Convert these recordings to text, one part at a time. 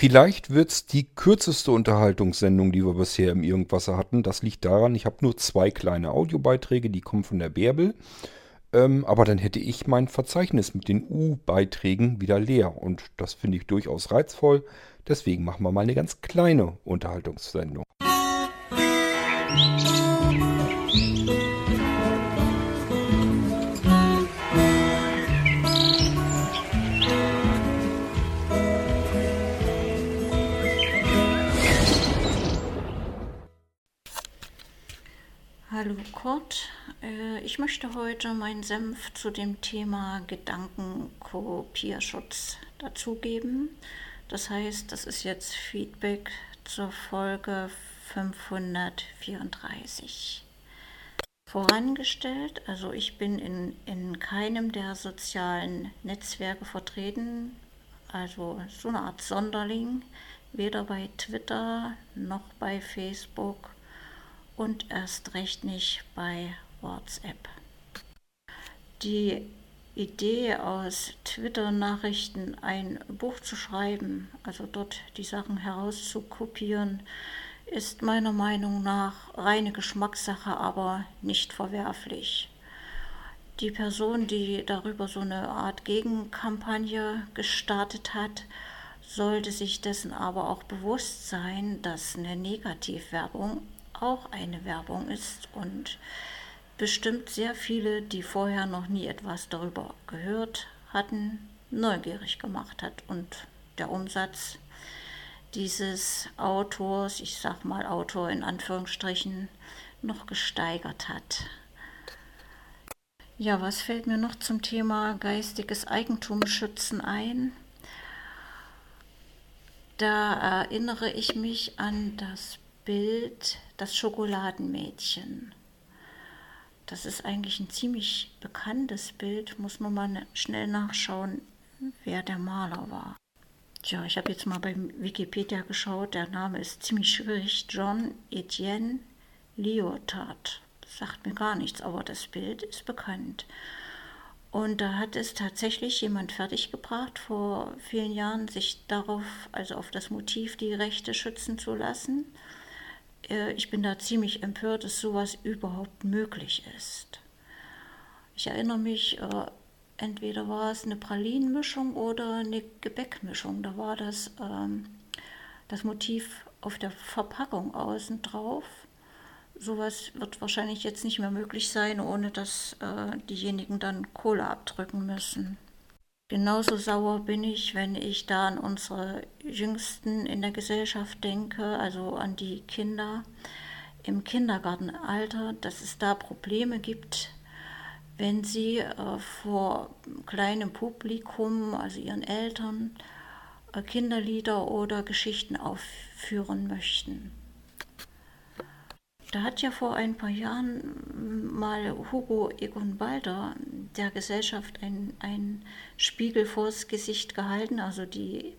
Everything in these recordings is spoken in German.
Vielleicht wird's die kürzeste Unterhaltungssendung, die wir bisher im Irgendwasser hatten. Das liegt daran, ich habe nur zwei kleine Audiobeiträge, die kommen von der Bärbel. Ähm, aber dann hätte ich mein Verzeichnis mit den U-Beiträgen wieder leer. Und das finde ich durchaus reizvoll. Deswegen machen wir mal eine ganz kleine Unterhaltungssendung. Hallo Kurt, äh, ich möchte heute meinen Senf zu dem Thema Gedankenkopierschutz dazugeben. Das heißt, das ist jetzt Feedback zur Folge 534. Vorangestellt, also ich bin in, in keinem der sozialen Netzwerke vertreten, also so eine Art Sonderling, weder bei Twitter noch bei Facebook und erst recht nicht bei WhatsApp. Die Idee aus Twitter-Nachrichten ein Buch zu schreiben, also dort die Sachen herauszukopieren, ist meiner Meinung nach reine Geschmackssache, aber nicht verwerflich. Die Person, die darüber so eine Art Gegenkampagne gestartet hat, sollte sich dessen aber auch bewusst sein, dass eine Negativwerbung auch eine Werbung ist und bestimmt sehr viele, die vorher noch nie etwas darüber gehört hatten, neugierig gemacht hat und der Umsatz dieses Autors, ich sag mal Autor in Anführungsstrichen, noch gesteigert hat. Ja, was fällt mir noch zum Thema geistiges Eigentum schützen ein? Da erinnere ich mich an das Bild Das Schokoladenmädchen. Das ist eigentlich ein ziemlich bekanntes Bild, muss man mal schnell nachschauen, wer der Maler war. Tja, ich habe jetzt mal bei Wikipedia geschaut, der Name ist ziemlich schwierig. John Etienne Lyotard. Sagt mir gar nichts, aber das Bild ist bekannt. Und da hat es tatsächlich jemand fertiggebracht, vor vielen Jahren, sich darauf, also auf das Motiv, die Rechte schützen zu lassen. Äh, ich bin da ziemlich empört, dass sowas überhaupt möglich ist. Ich erinnere mich, äh, entweder war es eine Pralinenmischung oder eine Gebäckmischung. Da war das, ähm, das Motiv auf der Verpackung außen drauf. Sowas wird wahrscheinlich jetzt nicht mehr möglich sein, ohne dass äh, diejenigen dann Kohle abdrücken müssen. Genauso sauer bin ich, wenn ich da an unsere Jüngsten in der Gesellschaft denke, also an die Kinder im Kindergartenalter, dass es da Probleme gibt, wenn sie äh, vor kleinem Publikum, also ihren Eltern, äh, Kinderlieder oder Geschichten aufführen möchten. Da hat ja vor ein paar Jahren mal Hugo Egon Balder der Gesellschaft einen Spiegel vors Gesicht gehalten. Also die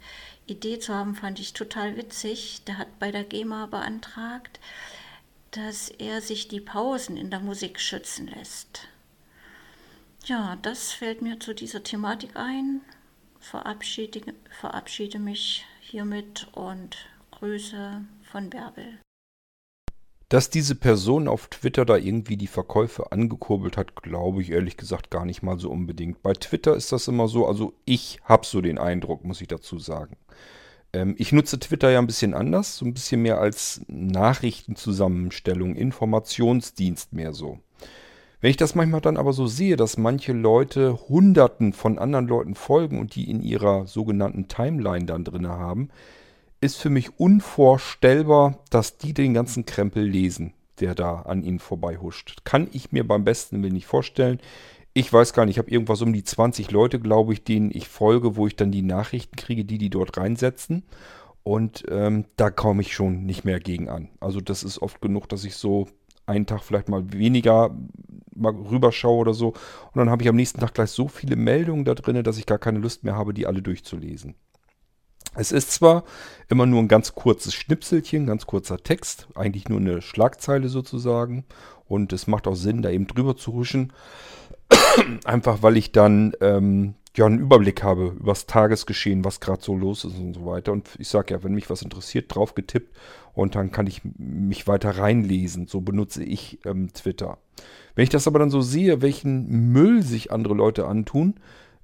Idee zu haben, fand ich total witzig. Der hat bei der GEMA beantragt, dass er sich die Pausen in der Musik schützen lässt. Ja, das fällt mir zu dieser Thematik ein. Verabschiede, verabschiede mich hiermit und Grüße von Bärbel. Dass diese Person auf Twitter da irgendwie die Verkäufe angekurbelt hat, glaube ich ehrlich gesagt gar nicht mal so unbedingt. Bei Twitter ist das immer so, also ich habe so den Eindruck, muss ich dazu sagen. Ähm, ich nutze Twitter ja ein bisschen anders, so ein bisschen mehr als Nachrichtenzusammenstellung, Informationsdienst mehr so. Wenn ich das manchmal dann aber so sehe, dass manche Leute Hunderten von anderen Leuten folgen und die in ihrer sogenannten Timeline dann drin haben, ist für mich unvorstellbar, dass die den ganzen Krempel lesen, der da an ihnen vorbeihuscht. Kann ich mir beim besten Willen nicht vorstellen. Ich weiß gar nicht, ich habe irgendwas um die 20 Leute, glaube ich, denen ich folge, wo ich dann die Nachrichten kriege, die die dort reinsetzen. Und ähm, da komme ich schon nicht mehr gegen an. Also das ist oft genug, dass ich so einen Tag vielleicht mal weniger mal rüberschaue oder so. Und dann habe ich am nächsten Tag gleich so viele Meldungen da drin, dass ich gar keine Lust mehr habe, die alle durchzulesen. Es ist zwar immer nur ein ganz kurzes Schnipselchen, ganz kurzer Text, eigentlich nur eine Schlagzeile sozusagen. Und es macht auch Sinn, da eben drüber zu huschen. Einfach weil ich dann ähm, ja einen Überblick habe über das Tagesgeschehen, was gerade so los ist und so weiter. Und ich sage ja, wenn mich was interessiert, drauf getippt und dann kann ich mich weiter reinlesen. So benutze ich ähm, Twitter. Wenn ich das aber dann so sehe, welchen Müll sich andere Leute antun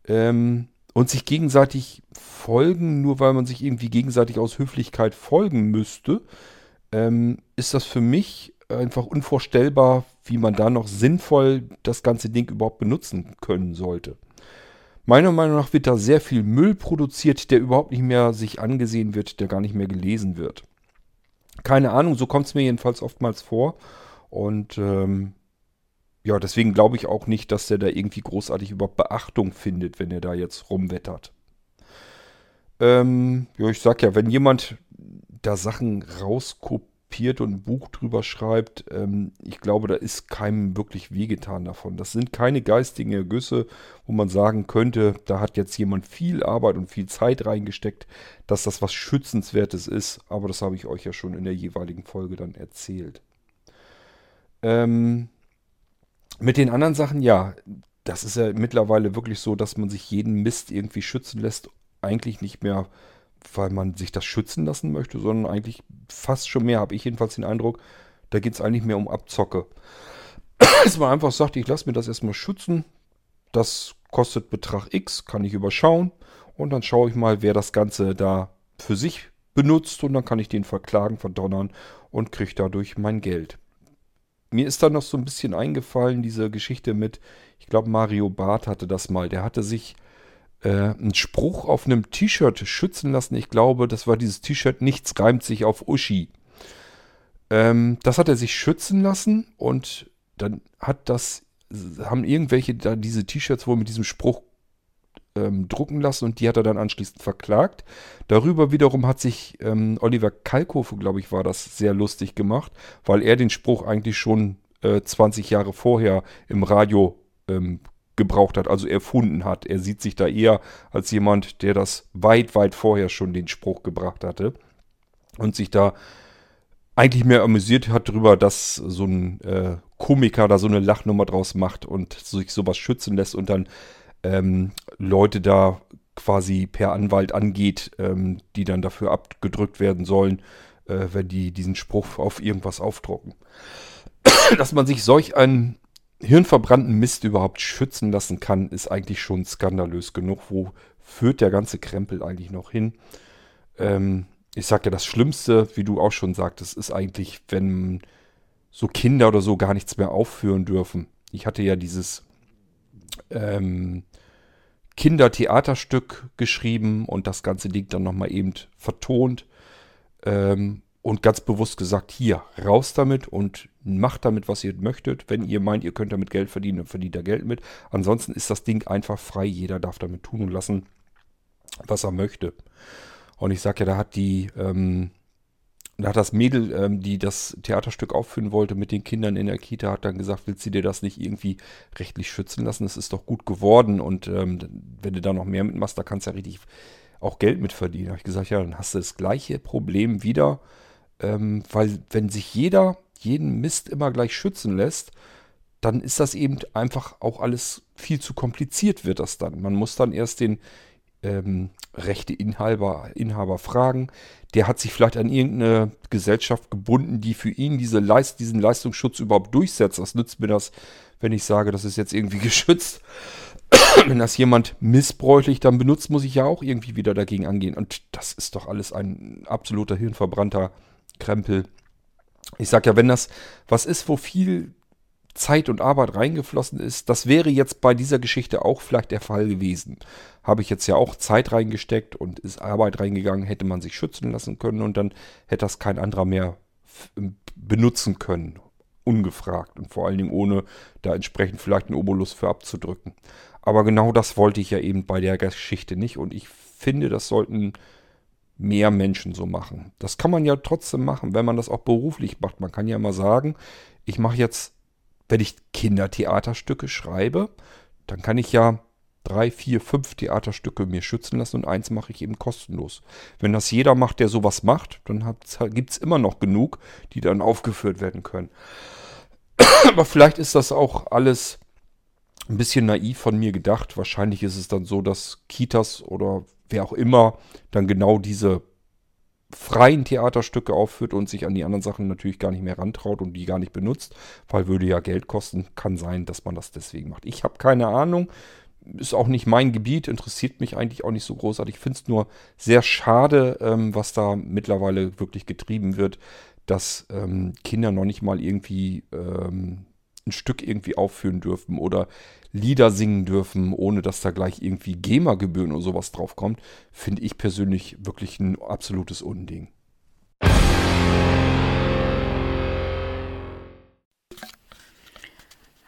ähm, und sich gegenseitig folgen, nur weil man sich irgendwie gegenseitig aus Höflichkeit folgen müsste, ähm, ist das für mich einfach unvorstellbar, wie man da noch sinnvoll das ganze Ding überhaupt benutzen können sollte. Meiner Meinung nach wird da sehr viel Müll produziert, der überhaupt nicht mehr sich angesehen wird, der gar nicht mehr gelesen wird. Keine Ahnung, so kommt es mir jedenfalls oftmals vor. Und ähm, ja, deswegen glaube ich auch nicht, dass der da irgendwie großartig überhaupt Beachtung findet, wenn er da jetzt rumwettert. Ähm, ja, ich sag ja, wenn jemand da Sachen rauskopiert, kopiert und ein Buch drüber schreibt, ähm, ich glaube, da ist keinem wirklich wehgetan davon. Das sind keine geistigen Ergüsse, wo man sagen könnte, da hat jetzt jemand viel Arbeit und viel Zeit reingesteckt, dass das was Schützenswertes ist. Aber das habe ich euch ja schon in der jeweiligen Folge dann erzählt. Ähm, mit den anderen Sachen, ja, das ist ja mittlerweile wirklich so, dass man sich jeden Mist irgendwie schützen lässt, eigentlich nicht mehr weil man sich das schützen lassen möchte, sondern eigentlich fast schon mehr, habe ich jedenfalls den Eindruck, da geht es eigentlich mehr um Abzocke. Dass man einfach sagt, ich lasse mir das erstmal schützen, das kostet Betrag X, kann ich überschauen. Und dann schaue ich mal, wer das Ganze da für sich benutzt. Und dann kann ich den verklagen, verdonnern und kriege dadurch mein Geld. Mir ist dann noch so ein bisschen eingefallen, diese Geschichte mit, ich glaube Mario Barth hatte das mal, der hatte sich äh, einen Spruch auf einem T-Shirt schützen lassen. Ich glaube, das war dieses T-Shirt, nichts reimt sich auf Uschi. Ähm, das hat er sich schützen lassen und dann hat das, haben irgendwelche da diese T-Shirts wohl mit diesem Spruch ähm, drucken lassen und die hat er dann anschließend verklagt. Darüber wiederum hat sich ähm, Oliver Kalkofe, glaube ich, war das sehr lustig gemacht, weil er den Spruch eigentlich schon äh, 20 Jahre vorher im Radio ähm, gebraucht hat, also erfunden hat. Er sieht sich da eher als jemand, der das weit, weit vorher schon den Spruch gebracht hatte und sich da eigentlich mehr amüsiert hat darüber, dass so ein äh, Komiker da so eine Lachnummer draus macht und sich sowas schützen lässt und dann ähm, Leute da quasi per Anwalt angeht, ähm, die dann dafür abgedrückt werden sollen, äh, wenn die diesen Spruch auf irgendwas aufdrucken. Dass man sich solch einen hirnverbrannten Mist überhaupt schützen lassen kann, ist eigentlich schon skandalös genug. Wo führt der ganze Krempel eigentlich noch hin? Ähm, ich sag ja, das Schlimmste, wie du auch schon sagtest, ist eigentlich, wenn so Kinder oder so gar nichts mehr aufführen dürfen. Ich hatte ja dieses ähm, Kindertheaterstück geschrieben und das ganze Ding dann nochmal eben vertont. Ähm, und ganz bewusst gesagt, hier, raus damit und macht damit, was ihr möchtet. Wenn ihr meint, ihr könnt damit Geld verdienen, dann verdient da Geld mit. Ansonsten ist das Ding einfach frei. Jeder darf damit tun und lassen, was er möchte. Und ich sag ja, da hat die, ähm, da hat das Mädel, ähm, die das Theaterstück aufführen wollte mit den Kindern in der Kita, hat dann gesagt, willst du dir das nicht irgendwie rechtlich schützen lassen? Das ist doch gut geworden und ähm, wenn du da noch mehr mitmachst, da kannst du ja richtig auch Geld mit verdienen. Da habe ich gesagt, ja, dann hast du das gleiche Problem wieder ähm, weil wenn sich jeder jeden Mist immer gleich schützen lässt, dann ist das eben einfach auch alles viel zu kompliziert wird das dann. Man muss dann erst den ähm, Rechteinhaber Inhaber fragen. Der hat sich vielleicht an irgendeine Gesellschaft gebunden, die für ihn diese Leist, diesen Leistungsschutz überhaupt durchsetzt. Was nützt mir das, wenn ich sage, das ist jetzt irgendwie geschützt? wenn das jemand missbräuchlich dann benutzt, muss ich ja auch irgendwie wieder dagegen angehen. Und das ist doch alles ein absoluter hirnverbrannter Krempel. Ich sag ja, wenn das was ist, wo viel Zeit und Arbeit reingeflossen ist, das wäre jetzt bei dieser Geschichte auch vielleicht der Fall gewesen. Habe ich jetzt ja auch Zeit reingesteckt und ist Arbeit reingegangen, hätte man sich schützen lassen können und dann hätte das kein anderer mehr benutzen können. Ungefragt und vor allen Dingen ohne da entsprechend vielleicht einen Obolus für abzudrücken. Aber genau das wollte ich ja eben bei der Geschichte nicht und ich finde, das sollten mehr Menschen so machen. Das kann man ja trotzdem machen, wenn man das auch beruflich macht. Man kann ja mal sagen, ich mache jetzt, wenn ich Kindertheaterstücke schreibe, dann kann ich ja drei, vier, fünf Theaterstücke mir schützen lassen und eins mache ich eben kostenlos. Wenn das jeder macht, der sowas macht, dann gibt es immer noch genug, die dann aufgeführt werden können. Aber vielleicht ist das auch alles ein bisschen naiv von mir gedacht. Wahrscheinlich ist es dann so, dass Kitas oder wer auch immer dann genau diese freien Theaterstücke aufführt und sich an die anderen Sachen natürlich gar nicht mehr rantraut und die gar nicht benutzt, weil würde ja Geld kosten. Kann sein, dass man das deswegen macht. Ich habe keine Ahnung. Ist auch nicht mein Gebiet, interessiert mich eigentlich auch nicht so großartig. Ich finde es nur sehr schade, ähm, was da mittlerweile wirklich getrieben wird, dass ähm, Kinder noch nicht mal irgendwie ähm, ein Stück irgendwie aufführen dürfen oder Lieder singen dürfen, ohne dass da gleich irgendwie GEMA-Gebühren oder sowas draufkommt, finde ich persönlich wirklich ein absolutes Unding.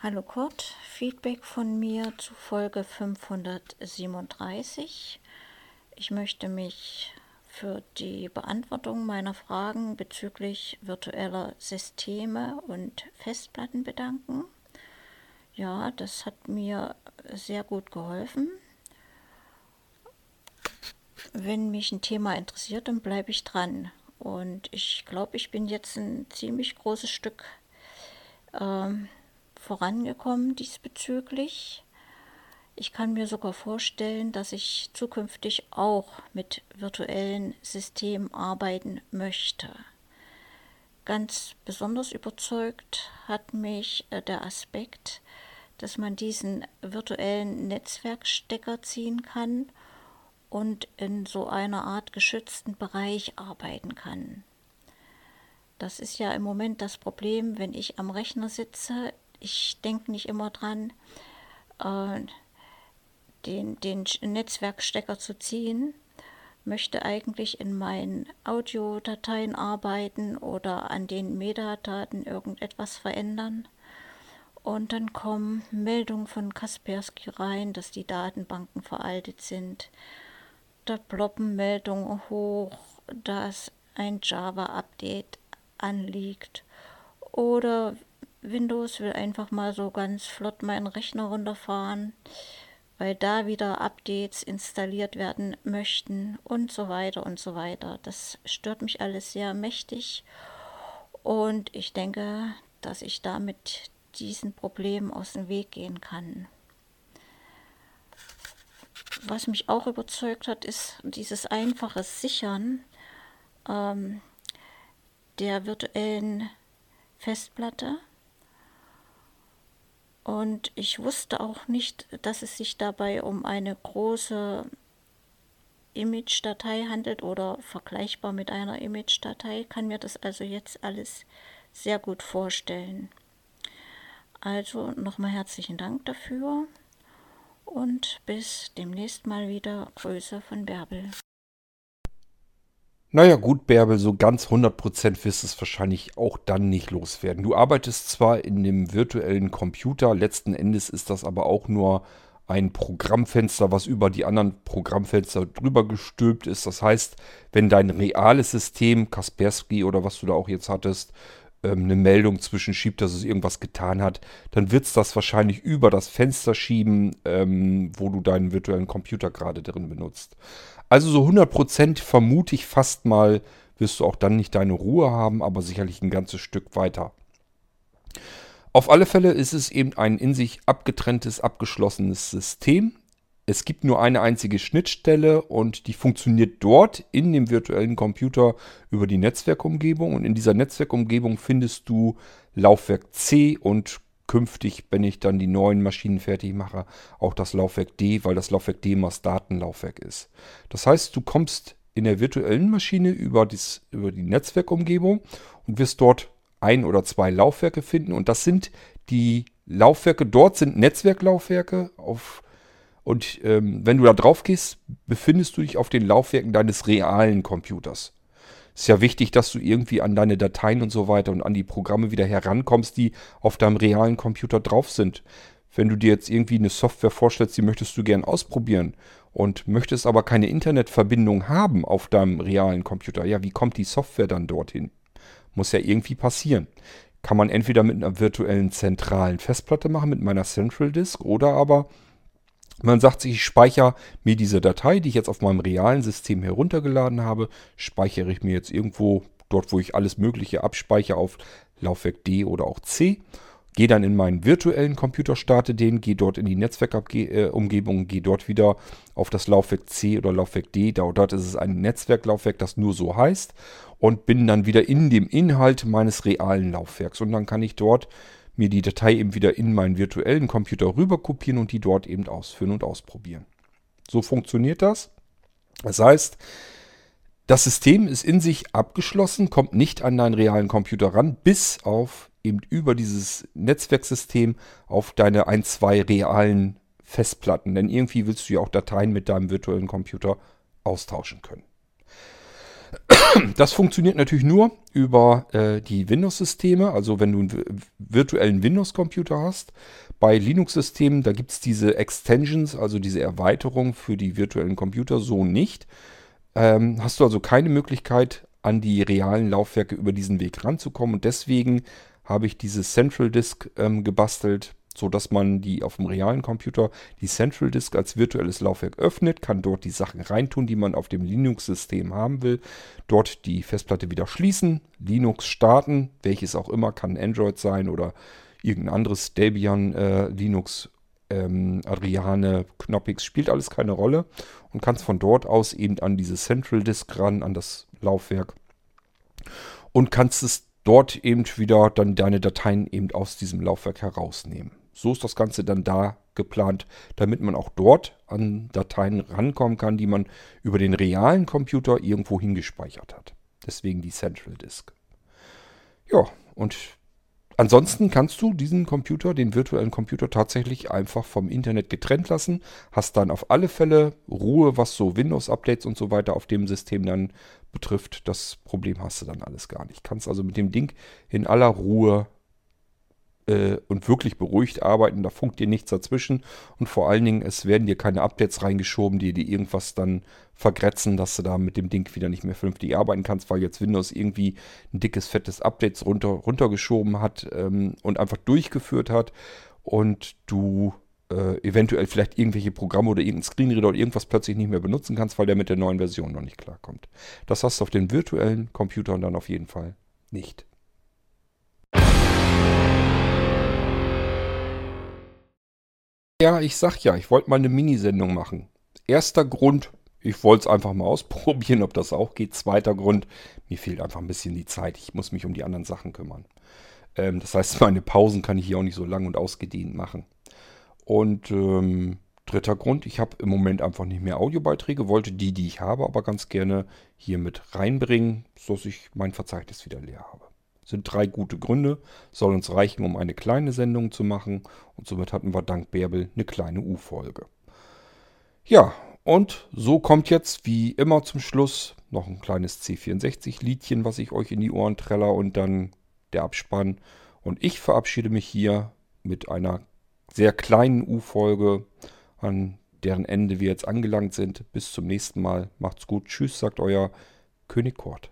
Hallo Kurt, Feedback von mir zu Folge 537. Ich möchte mich für die Beantwortung meiner Fragen bezüglich virtueller Systeme und Festplatten bedanken. Ja, das hat mir sehr gut geholfen. Wenn mich ein Thema interessiert, dann bleibe ich dran. Und ich glaube, ich bin jetzt ein ziemlich großes Stück äh, vorangekommen diesbezüglich. Ich kann mir sogar vorstellen, dass ich zukünftig auch mit virtuellen Systemen arbeiten möchte. Ganz besonders überzeugt hat mich äh, der Aspekt, dass man diesen virtuellen Netzwerkstecker ziehen kann und in so einer Art geschützten Bereich arbeiten kann. Das ist ja im Moment das Problem, wenn ich am Rechner sitze. Ich denke nicht immer dran, äh, den, den Netzwerkstecker zu ziehen, möchte eigentlich in meinen Audiodateien arbeiten oder an den Metadaten irgendetwas verändern. Und dann kommen Meldungen von Kaspersky rein, dass die Datenbanken veraltet sind. Da ploppen Meldungen hoch, dass ein Java-Update anliegt. Oder Windows will einfach mal so ganz flott meinen Rechner runterfahren weil da wieder Updates installiert werden möchten und so weiter und so weiter. Das stört mich alles sehr mächtig und ich denke, dass ich damit diesen Problemen aus dem Weg gehen kann. Was mich auch überzeugt hat, ist dieses einfache Sichern ähm, der virtuellen Festplatte und ich wusste auch nicht, dass es sich dabei um eine große Image-Datei handelt oder vergleichbar mit einer Image-Datei, kann mir das also jetzt alles sehr gut vorstellen. Also nochmal herzlichen Dank dafür und bis demnächst mal wieder. Grüße von Bärbel. Naja gut, Bärbel, so ganz 100% wirst du es wahrscheinlich auch dann nicht loswerden. Du arbeitest zwar in dem virtuellen Computer, letzten Endes ist das aber auch nur ein Programmfenster, was über die anderen Programmfenster drüber gestülpt ist. Das heißt, wenn dein reales System, Kaspersky oder was du da auch jetzt hattest, ähm, eine Meldung zwischenschiebt, dass es irgendwas getan hat, dann wird es das wahrscheinlich über das Fenster schieben, ähm, wo du deinen virtuellen Computer gerade drin benutzt. Also so 100% vermute ich fast mal, wirst du auch dann nicht deine Ruhe haben, aber sicherlich ein ganzes Stück weiter. Auf alle Fälle ist es eben ein in sich abgetrenntes, abgeschlossenes System. Es gibt nur eine einzige Schnittstelle und die funktioniert dort in dem virtuellen Computer über die Netzwerkumgebung. Und in dieser Netzwerkumgebung findest du Laufwerk C und künftig, wenn ich dann die neuen Maschinen fertig mache, auch das Laufwerk D, weil das Laufwerk D immer das Datenlaufwerk ist. Das heißt, du kommst in der virtuellen Maschine über, dies, über die Netzwerkumgebung und wirst dort ein oder zwei Laufwerke finden. Und das sind die Laufwerke, dort sind Netzwerklaufwerke auf und ähm, wenn du da drauf gehst, befindest du dich auf den Laufwerken deines realen Computers. Ist ja wichtig, dass du irgendwie an deine Dateien und so weiter und an die Programme wieder herankommst, die auf deinem realen Computer drauf sind. Wenn du dir jetzt irgendwie eine Software vorstellst, die möchtest du gern ausprobieren und möchtest aber keine Internetverbindung haben auf deinem realen Computer, ja, wie kommt die Software dann dorthin? Muss ja irgendwie passieren. Kann man entweder mit einer virtuellen zentralen Festplatte machen, mit meiner Central Disk, oder aber man sagt sich, ich speichere mir diese Datei, die ich jetzt auf meinem realen System heruntergeladen habe, speichere ich mir jetzt irgendwo dort, wo ich alles Mögliche abspeichere, auf Laufwerk D oder auch C. gehe dann in meinen virtuellen Computer, starte den, gehe dort in die Netzwerkumgebung, gehe dort wieder auf das Laufwerk C oder Laufwerk D. Dort ist es ein Netzwerklaufwerk, das nur so heißt und bin dann wieder in dem Inhalt meines realen Laufwerks. Und dann kann ich dort mir die Datei eben wieder in meinen virtuellen Computer rüber kopieren und die dort eben ausführen und ausprobieren. So funktioniert das. Das heißt, das System ist in sich abgeschlossen, kommt nicht an deinen realen Computer ran, bis auf eben über dieses Netzwerksystem auf deine ein, zwei realen Festplatten. Denn irgendwie willst du ja auch Dateien mit deinem virtuellen Computer austauschen können. Das funktioniert natürlich nur über äh, die Windows-Systeme. Also wenn du einen virtuellen Windows-Computer hast. Bei Linux-Systemen, da gibt es diese Extensions, also diese Erweiterung für die virtuellen Computer so nicht. Ähm, hast du also keine Möglichkeit, an die realen Laufwerke über diesen Weg ranzukommen. Und deswegen habe ich diese Central Disk ähm, gebastelt, so dass man die auf dem realen Computer die Central Disk als virtuelles Laufwerk öffnet, kann dort die Sachen reintun, die man auf dem Linux-System haben will, dort die Festplatte wieder schließen, Linux starten, welches auch immer, kann Android sein oder irgendein anderes Debian äh, Linux ähm, Adriane, Knoppix, spielt alles keine Rolle und kannst von dort aus eben an diese Central Disk ran, an das Laufwerk und kannst es dort eben wieder dann deine Dateien eben aus diesem Laufwerk herausnehmen. So ist das Ganze dann da geplant, damit man auch dort an Dateien rankommen kann, die man über den realen Computer irgendwo hingespeichert hat. Deswegen die Central Disk. Ja, und Ansonsten kannst du diesen Computer, den virtuellen Computer, tatsächlich einfach vom Internet getrennt lassen. Hast dann auf alle Fälle Ruhe, was so Windows-Updates und so weiter auf dem System dann betrifft. Das Problem hast du dann alles gar nicht. Kannst also mit dem Ding in aller Ruhe äh, und wirklich beruhigt arbeiten. Da funkt dir nichts dazwischen. Und vor allen Dingen, es werden dir keine Updates reingeschoben, die dir irgendwas dann vergrätzen, dass du da mit dem Ding wieder nicht mehr vernünftig arbeiten kannst, weil jetzt Windows irgendwie ein dickes, fettes Updates runter, runtergeschoben hat ähm, und einfach durchgeführt hat und du äh, eventuell vielleicht irgendwelche Programme oder irgendein Screenreader oder irgendwas plötzlich nicht mehr benutzen kannst, weil der mit der neuen Version noch nicht klarkommt. Das hast du auf den virtuellen Computern dann auf jeden Fall nicht. Ja, ich sag ja, ich wollte mal eine Minisendung machen. Erster Grund, ich wollte es einfach mal ausprobieren, ob das auch geht. Zweiter Grund, mir fehlt einfach ein bisschen die Zeit. Ich muss mich um die anderen Sachen kümmern. Ähm, das heißt, meine Pausen kann ich hier auch nicht so lang und ausgedehnt machen. Und ähm, dritter Grund, ich habe im Moment einfach nicht mehr Audiobeiträge, wollte die, die ich habe, aber ganz gerne hier mit reinbringen, sodass ich mein Verzeichnis wieder leer habe. Sind drei gute Gründe, soll uns reichen, um eine kleine Sendung zu machen. Und somit hatten wir dank Bärbel eine kleine U-Folge. Ja, und so kommt jetzt wie immer zum Schluss noch ein kleines C64-Liedchen, was ich euch in die Ohren treller und dann der Abspann. Und ich verabschiede mich hier mit einer sehr kleinen U-Folge, an deren Ende wir jetzt angelangt sind. Bis zum nächsten Mal. Macht's gut. Tschüss, sagt euer König Kort.